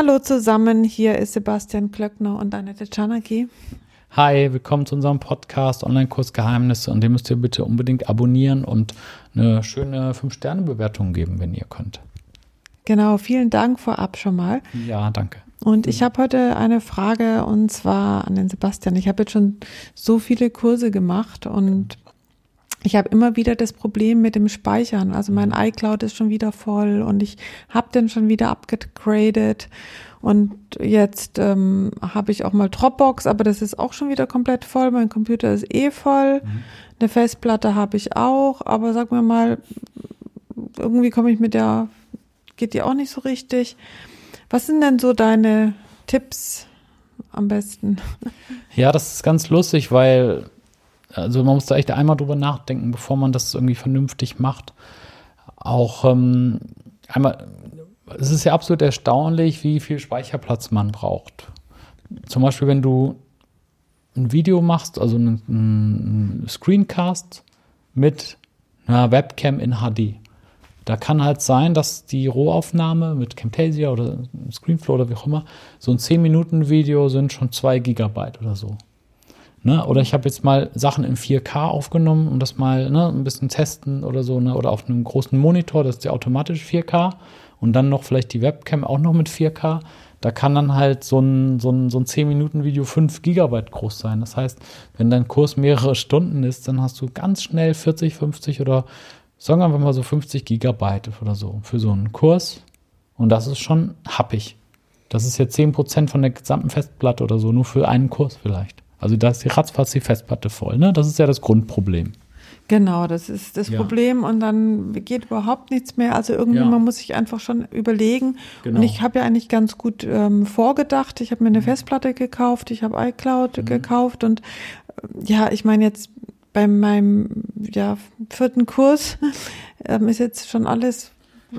Hallo zusammen, hier ist Sebastian Klöckner und Annette Czanaki. Hi, willkommen zu unserem Podcast Online-Kurs Geheimnisse und den müsst ihr bitte unbedingt abonnieren und eine schöne 5-Sterne-Bewertung geben, wenn ihr könnt. Genau, vielen Dank vorab schon mal. Ja, danke. Und ich habe heute eine Frage und zwar an den Sebastian. Ich habe jetzt schon so viele Kurse gemacht und ich habe immer wieder das Problem mit dem Speichern. Also mein iCloud ist schon wieder voll und ich habe den schon wieder abgegradet. Und jetzt ähm, habe ich auch mal Dropbox, aber das ist auch schon wieder komplett voll. Mein Computer ist eh voll. Mhm. Eine Festplatte habe ich auch, aber sag mir mal, irgendwie komme ich mit der, geht die auch nicht so richtig. Was sind denn so deine Tipps am besten? Ja, das ist ganz lustig, weil also man muss da echt einmal drüber nachdenken, bevor man das irgendwie vernünftig macht. Auch ähm, einmal, es ist ja absolut erstaunlich, wie viel Speicherplatz man braucht. Zum Beispiel, wenn du ein Video machst, also einen, einen Screencast mit einer Webcam in HD. Da kann halt sein, dass die Rohaufnahme mit Camtasia oder Screenflow oder wie auch immer, so ein 10-Minuten-Video sind schon 2 Gigabyte oder so. Ne? Oder ich habe jetzt mal Sachen in 4K aufgenommen, um das mal ne, ein bisschen testen oder so, ne? oder auf einem großen Monitor, das ist ja automatisch 4K und dann noch vielleicht die Webcam auch noch mit 4K. Da kann dann halt so ein, so ein, so ein 10-Minuten-Video 5 Gigabyte groß sein. Das heißt, wenn dein Kurs mehrere Stunden ist, dann hast du ganz schnell 40, 50 oder sagen wir mal so 50 Gigabyte oder so für so einen Kurs. Und das ist schon happig. Das ist jetzt 10% von der gesamten Festplatte oder so, nur für einen Kurs vielleicht. Also da ist die ratzfatz die Festplatte voll. Ne? Das ist ja das Grundproblem. Genau, das ist das ja. Problem und dann geht überhaupt nichts mehr. Also irgendwie, ja. man muss sich einfach schon überlegen. Genau. Und ich habe ja eigentlich ganz gut ähm, vorgedacht. Ich habe mir eine mhm. Festplatte gekauft, ich habe iCloud mhm. gekauft und äh, ja, ich meine jetzt bei meinem ja, vierten Kurs ähm, ist jetzt schon alles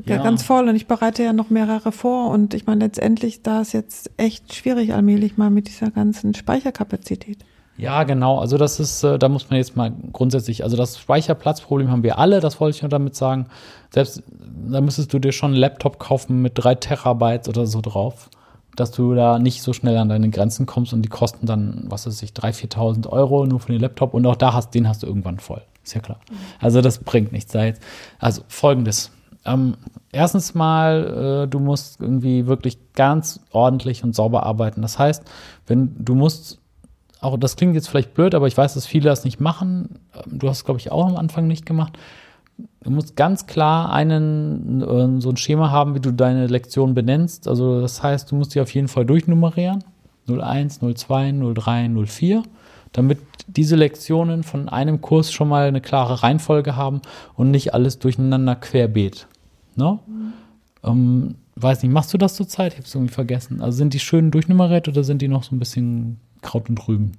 ja. ganz voll und ich bereite ja noch mehrere vor und ich meine letztendlich da ist jetzt echt schwierig allmählich mal mit dieser ganzen Speicherkapazität. Ja, genau. Also das ist, äh, da muss man jetzt mal grundsätzlich, also das Speicherplatzproblem haben wir alle, das wollte ich nur damit sagen. Selbst, da müsstest du dir schon einen Laptop kaufen mit drei Terabytes oder so drauf, dass du da nicht so schnell an deine Grenzen kommst und die kosten dann, was weiß ich, 3.000, 4.000 Euro nur für den Laptop und auch da hast, den hast du irgendwann voll. Ist ja klar. Also das bringt nichts. Also folgendes. Ähm, erstens mal, äh, du musst irgendwie wirklich ganz ordentlich und sauber arbeiten. Das heißt, wenn du musst, auch das klingt jetzt vielleicht blöd, aber ich weiß, dass viele das nicht machen. Ähm, du hast, glaube ich, auch am Anfang nicht gemacht. Du musst ganz klar einen, äh, so ein Schema haben, wie du deine Lektion benennst. Also das heißt, du musst die auf jeden Fall durchnummerieren. 01, 02, 03, 04 damit diese Lektionen von einem Kurs schon mal eine klare Reihenfolge haben und nicht alles durcheinander querbeet. Ne? Mhm. Ähm, weiß nicht, machst du das zurzeit? Ich habe es irgendwie vergessen. Also sind die schön durchnummeriert oder sind die noch so ein bisschen Kraut und Rüben,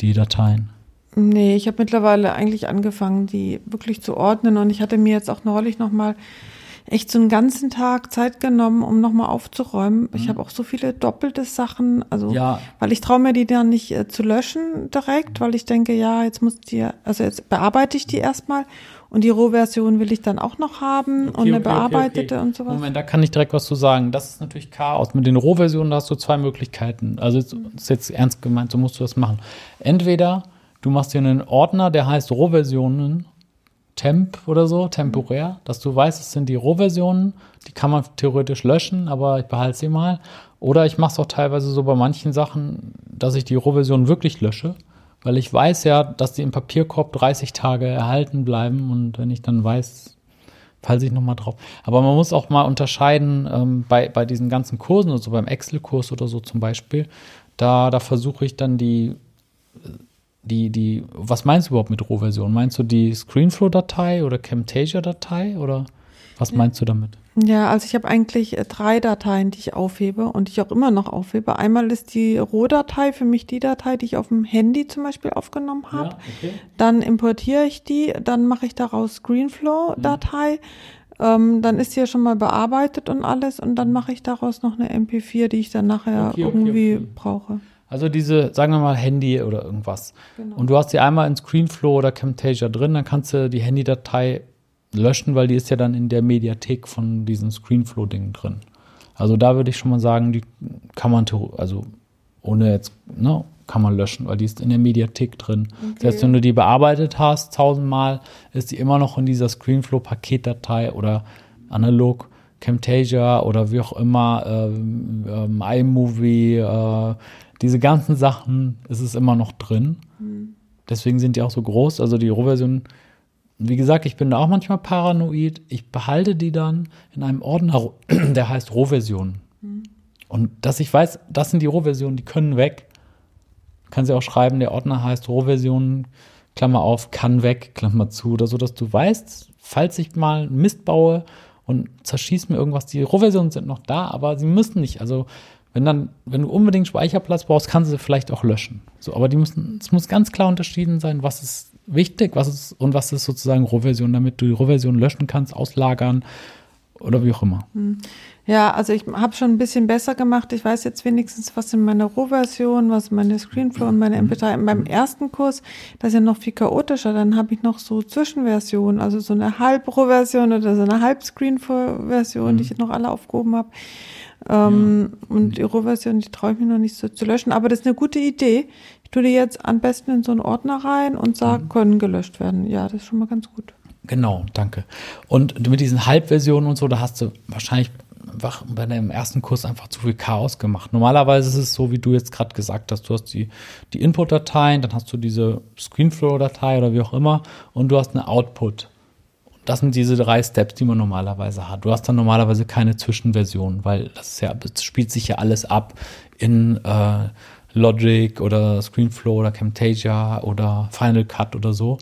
die Dateien? Nee, ich habe mittlerweile eigentlich angefangen, die wirklich zu ordnen und ich hatte mir jetzt auch neulich nochmal echt so einen ganzen Tag Zeit genommen, um nochmal aufzuräumen. Mhm. Ich habe auch so viele doppelte Sachen, also ja. weil ich traue mir die dann nicht äh, zu löschen direkt, weil ich denke, ja, jetzt muss die, also jetzt bearbeite ich die erstmal und die Rohversion will ich dann auch noch haben okay, und eine okay, bearbeitete okay, und sowas. Moment, da kann ich direkt was zu sagen. Das ist natürlich Chaos. Mit den Rohversionen da hast du zwei Möglichkeiten. Also das ist jetzt ernst gemeint, so musst du das machen. Entweder du machst dir einen Ordner, der heißt Rohversionen Temp oder so, temporär, dass du weißt, es sind die Rohversionen, die kann man theoretisch löschen, aber ich behalte sie mal. Oder ich mache es auch teilweise so bei manchen Sachen, dass ich die Rohversion wirklich lösche, weil ich weiß ja, dass die im Papierkorb 30 Tage erhalten bleiben und wenn ich dann weiß, falle ich nochmal drauf. Aber man muss auch mal unterscheiden ähm, bei, bei diesen ganzen Kursen, also beim Excel-Kurs oder so zum Beispiel, da, da versuche ich dann die die, die, was meinst du überhaupt mit Rohversion? Meinst du die Screenflow-Datei oder Camtasia-Datei oder was meinst du damit? Ja, also ich habe eigentlich äh, drei Dateien, die ich aufhebe und die ich auch immer noch aufhebe. Einmal ist die Rohdatei für mich die Datei, die ich auf dem Handy zum Beispiel aufgenommen habe. Ja, okay. Dann importiere ich die, dann mache ich daraus Screenflow-Datei. Mhm. Ähm, dann ist die ja schon mal bearbeitet und alles und dann mache ich daraus noch eine MP4, die ich dann nachher okay, okay, irgendwie brauche. Also diese, sagen wir mal, Handy oder irgendwas. Genau. Und du hast die einmal in Screenflow oder Camtasia drin, dann kannst du die Handy-Datei löschen, weil die ist ja dann in der Mediathek von diesem Screenflow-Ding drin. Also da würde ich schon mal sagen, die kann man, also ohne jetzt, ne, kann man löschen, weil die ist in der Mediathek drin. Okay. Selbst wenn du die bearbeitet hast, tausendmal, ist die immer noch in dieser Screenflow-Paketdatei oder analog Camtasia oder wie auch immer, ähm, ähm, iMovie, äh, diese ganzen Sachen, ist es immer noch drin. Mhm. Deswegen sind die auch so groß. Also die Rohversion, wie gesagt, ich bin da auch manchmal paranoid. Ich behalte die dann in einem Ordner, der heißt Rohversion. Mhm. Und dass ich weiß, das sind die Rohversionen, die können weg. Kann sie auch schreiben, der Ordner heißt Rohversion, Klammer auf, kann weg, Klammer zu, oder so, dass du weißt, falls ich mal Mist baue und zerschieß mir irgendwas, die Rohversionen sind noch da, aber sie müssen nicht. Also wenn dann, wenn du unbedingt Speicherplatz brauchst, kannst du sie vielleicht auch löschen. So, aber die müssen, es muss ganz klar unterschieden sein, was ist wichtig, was ist und was ist sozusagen Rohversion, damit du die Rohversion löschen kannst, auslagern oder wie auch immer. Hm. Ja, also ich habe schon ein bisschen besser gemacht. Ich weiß jetzt wenigstens, was in meiner Rohversion, was meine Screenflow und meine MP3. Und beim ersten Kurs, das ist ja noch viel chaotischer, dann habe ich noch so Zwischenversionen, also so eine Halb-Rohversion oder so eine Halb-Screenflow-Version, die ich noch alle aufgehoben habe. Ähm, ja. Und die Rohversion, die traue ich mir noch nicht so zu löschen. Aber das ist eine gute Idee. Ich tue die jetzt am besten in so einen Ordner rein und sage, mhm. können gelöscht werden. Ja, das ist schon mal ganz gut. Genau, danke. Und mit diesen Halbversionen und so, da hast du wahrscheinlich einfach bei deinem ersten Kurs einfach zu viel Chaos gemacht. Normalerweise ist es so, wie du jetzt gerade gesagt hast, du hast die, die Input-Dateien, dann hast du diese Screenflow-Datei oder wie auch immer und du hast eine Output. Das sind diese drei Steps, die man normalerweise hat. Du hast dann normalerweise keine Zwischenversion, weil das ja, das spielt sich ja alles ab in äh, Logic oder Screenflow oder Camtasia oder Final Cut oder so.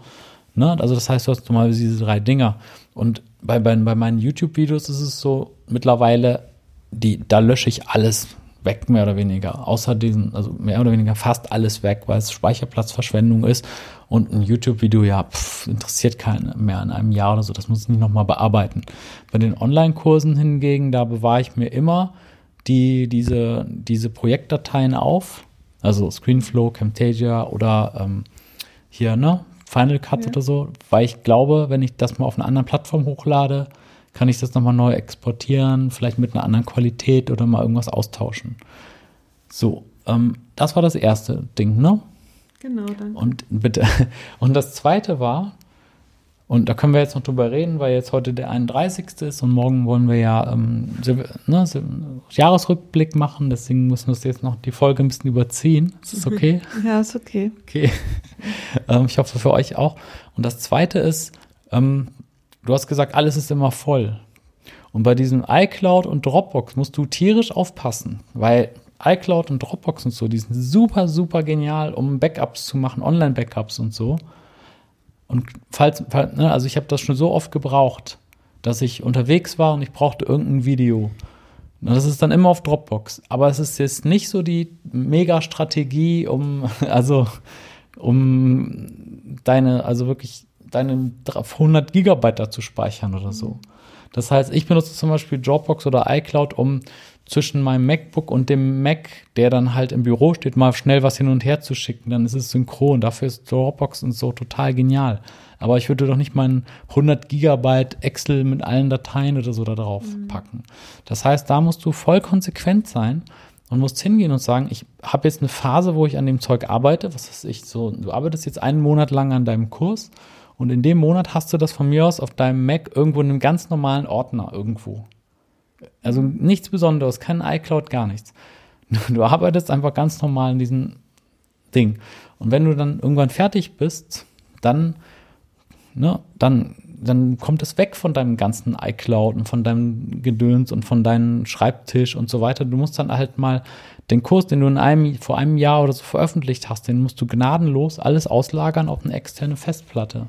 Ne? Also das heißt, du hast normalerweise diese drei Dinger. Und bei, bei, bei meinen YouTube-Videos ist es so, mittlerweile, die, da lösche ich alles weg, mehr oder weniger. Außer diesen, also mehr oder weniger fast alles weg, weil es Speicherplatzverschwendung ist. Und ein YouTube-Video, ja, pff, interessiert keinen mehr in einem Jahr oder so. Das muss ich nicht nochmal bearbeiten. Bei den Online-Kursen hingegen, da bewahre ich mir immer die, diese, diese Projektdateien auf. Also Screenflow, Camtasia oder ähm, hier, ne, Final Cut ja. oder so, weil ich glaube, wenn ich das mal auf einer anderen Plattform hochlade, kann ich das nochmal neu exportieren, vielleicht mit einer anderen Qualität oder mal irgendwas austauschen. So, ähm, das war das erste Ding, ne? Genau, danke. Und bitte. Und das zweite war, und da können wir jetzt noch drüber reden, weil jetzt heute der 31. ist und morgen wollen wir ja ähm, ne, Jahresrückblick machen. Deswegen müssen wir jetzt noch die Folge ein bisschen überziehen. Ist das okay? Ja, ist okay. Okay. ähm, ich hoffe für euch auch. Und das zweite ist, ähm, du hast gesagt, alles ist immer voll. Und bei diesem iCloud und Dropbox musst du tierisch aufpassen, weil iCloud und Dropbox und so, die sind super, super genial, um Backups zu machen, Online-Backups und so. Und falls, falls ne, also ich habe das schon so oft gebraucht, dass ich unterwegs war und ich brauchte irgendein Video. Und das ist dann immer auf Dropbox. Aber es ist jetzt nicht so die Mega-Strategie, um, also, um deine, also wirklich deine 100 Gigabyte da zu speichern oder so. Das heißt, ich benutze zum Beispiel Dropbox oder iCloud, um zwischen meinem MacBook und dem Mac, der dann halt im Büro steht, mal schnell was hin und her zu schicken. Dann ist es synchron. Dafür ist Dropbox und so total genial. Aber ich würde doch nicht meinen 100 Gigabyte Excel mit allen Dateien oder so da drauf mhm. packen. Das heißt, da musst du voll konsequent sein und musst hingehen und sagen, ich habe jetzt eine Phase, wo ich an dem Zeug arbeite. Was weiß ich so? Du arbeitest jetzt einen Monat lang an deinem Kurs und in dem Monat hast du das von mir aus auf deinem Mac irgendwo in einem ganz normalen Ordner irgendwo. Also nichts Besonderes, kein iCloud, gar nichts. Du arbeitest einfach ganz normal in diesem Ding. Und wenn du dann irgendwann fertig bist, dann, ne, dann, dann kommt es weg von deinem ganzen iCloud und von deinem Gedöns und von deinem Schreibtisch und so weiter. Du musst dann halt mal den Kurs, den du in einem, vor einem Jahr oder so veröffentlicht hast, den musst du gnadenlos alles auslagern auf eine externe Festplatte.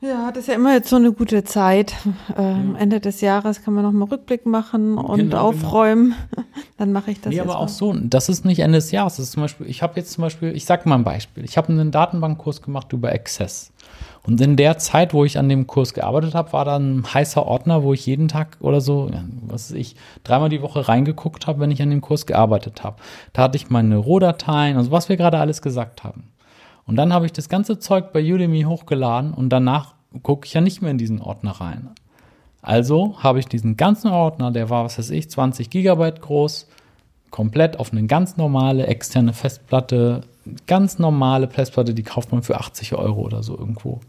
Ja, das ist ja immer jetzt so eine gute Zeit. Ähm, ja. Ende des Jahres kann man nochmal Rückblick machen und genau, genau. aufräumen. Genau. Dann mache ich das. Nee, aber mal. auch so. Das ist nicht Ende des Jahres. Das ist zum Beispiel, ich habe jetzt zum Beispiel, ich sag mal ein Beispiel. Ich habe einen Datenbankkurs gemacht über Access. Und in der Zeit, wo ich an dem Kurs gearbeitet habe, war da ein heißer Ordner, wo ich jeden Tag oder so, was weiß ich, dreimal die Woche reingeguckt habe, wenn ich an dem Kurs gearbeitet habe. Da hatte ich meine Rohdateien, also was wir gerade alles gesagt haben. Und dann habe ich das ganze Zeug bei Udemy hochgeladen und danach gucke ich ja nicht mehr in diesen Ordner rein. Also habe ich diesen ganzen Ordner, der war, was weiß ich, 20 Gigabyte groß, komplett auf eine ganz normale externe Festplatte, ganz normale Festplatte, die kauft man für 80 Euro oder so irgendwo,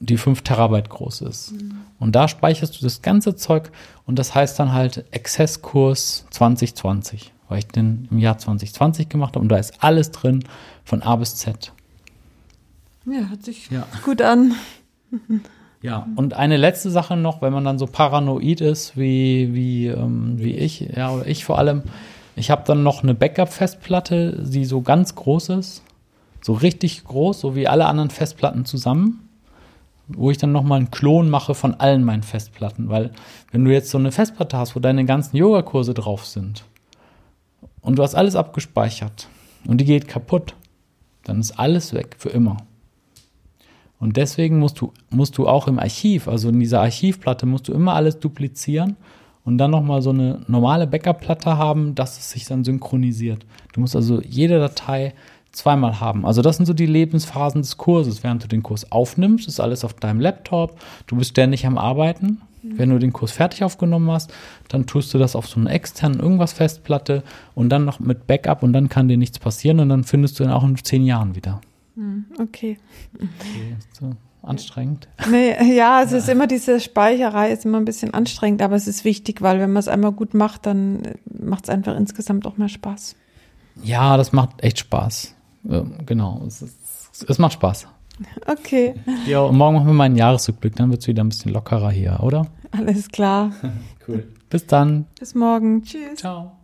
die 5 Terabyte groß ist. Mhm. Und da speicherst du das ganze Zeug und das heißt dann halt Exzesskurs 2020, weil ich den im Jahr 2020 gemacht habe und da ist alles drin von A bis Z. Ja, hört sich ja. gut an. Ja, und eine letzte Sache noch, wenn man dann so paranoid ist wie, wie, ähm, wie ich, ja, oder ich vor allem, ich habe dann noch eine Backup-Festplatte, die so ganz groß ist, so richtig groß, so wie alle anderen Festplatten zusammen, wo ich dann nochmal einen Klon mache von allen meinen Festplatten, weil wenn du jetzt so eine Festplatte hast, wo deine ganzen Yogakurse drauf sind und du hast alles abgespeichert und die geht kaputt, dann ist alles weg für immer. Und deswegen musst du, musst du auch im Archiv, also in dieser Archivplatte, musst du immer alles duplizieren und dann nochmal so eine normale Backup-Platte haben, dass es sich dann synchronisiert. Du musst also jede Datei zweimal haben. Also das sind so die Lebensphasen des Kurses. Während du den Kurs aufnimmst, ist alles auf deinem Laptop. Du bist ständig am Arbeiten. Mhm. Wenn du den Kurs fertig aufgenommen hast, dann tust du das auf so eine externen irgendwas Festplatte und dann noch mit Backup und dann kann dir nichts passieren und dann findest du ihn auch in zehn Jahren wieder. Hm, okay. okay so anstrengend. Nee, ja, es ist immer diese Speicherei, ist immer ein bisschen anstrengend, aber es ist wichtig, weil wenn man es einmal gut macht, dann macht es einfach insgesamt auch mehr Spaß. Ja, das macht echt Spaß. genau, es, ist, es macht Spaß. Okay. Ja, und morgen machen wir mal einen Jahresrückblick, dann wird es wieder ein bisschen lockerer hier, oder? Alles klar. cool. Bis dann. Bis morgen. Tschüss. Ciao.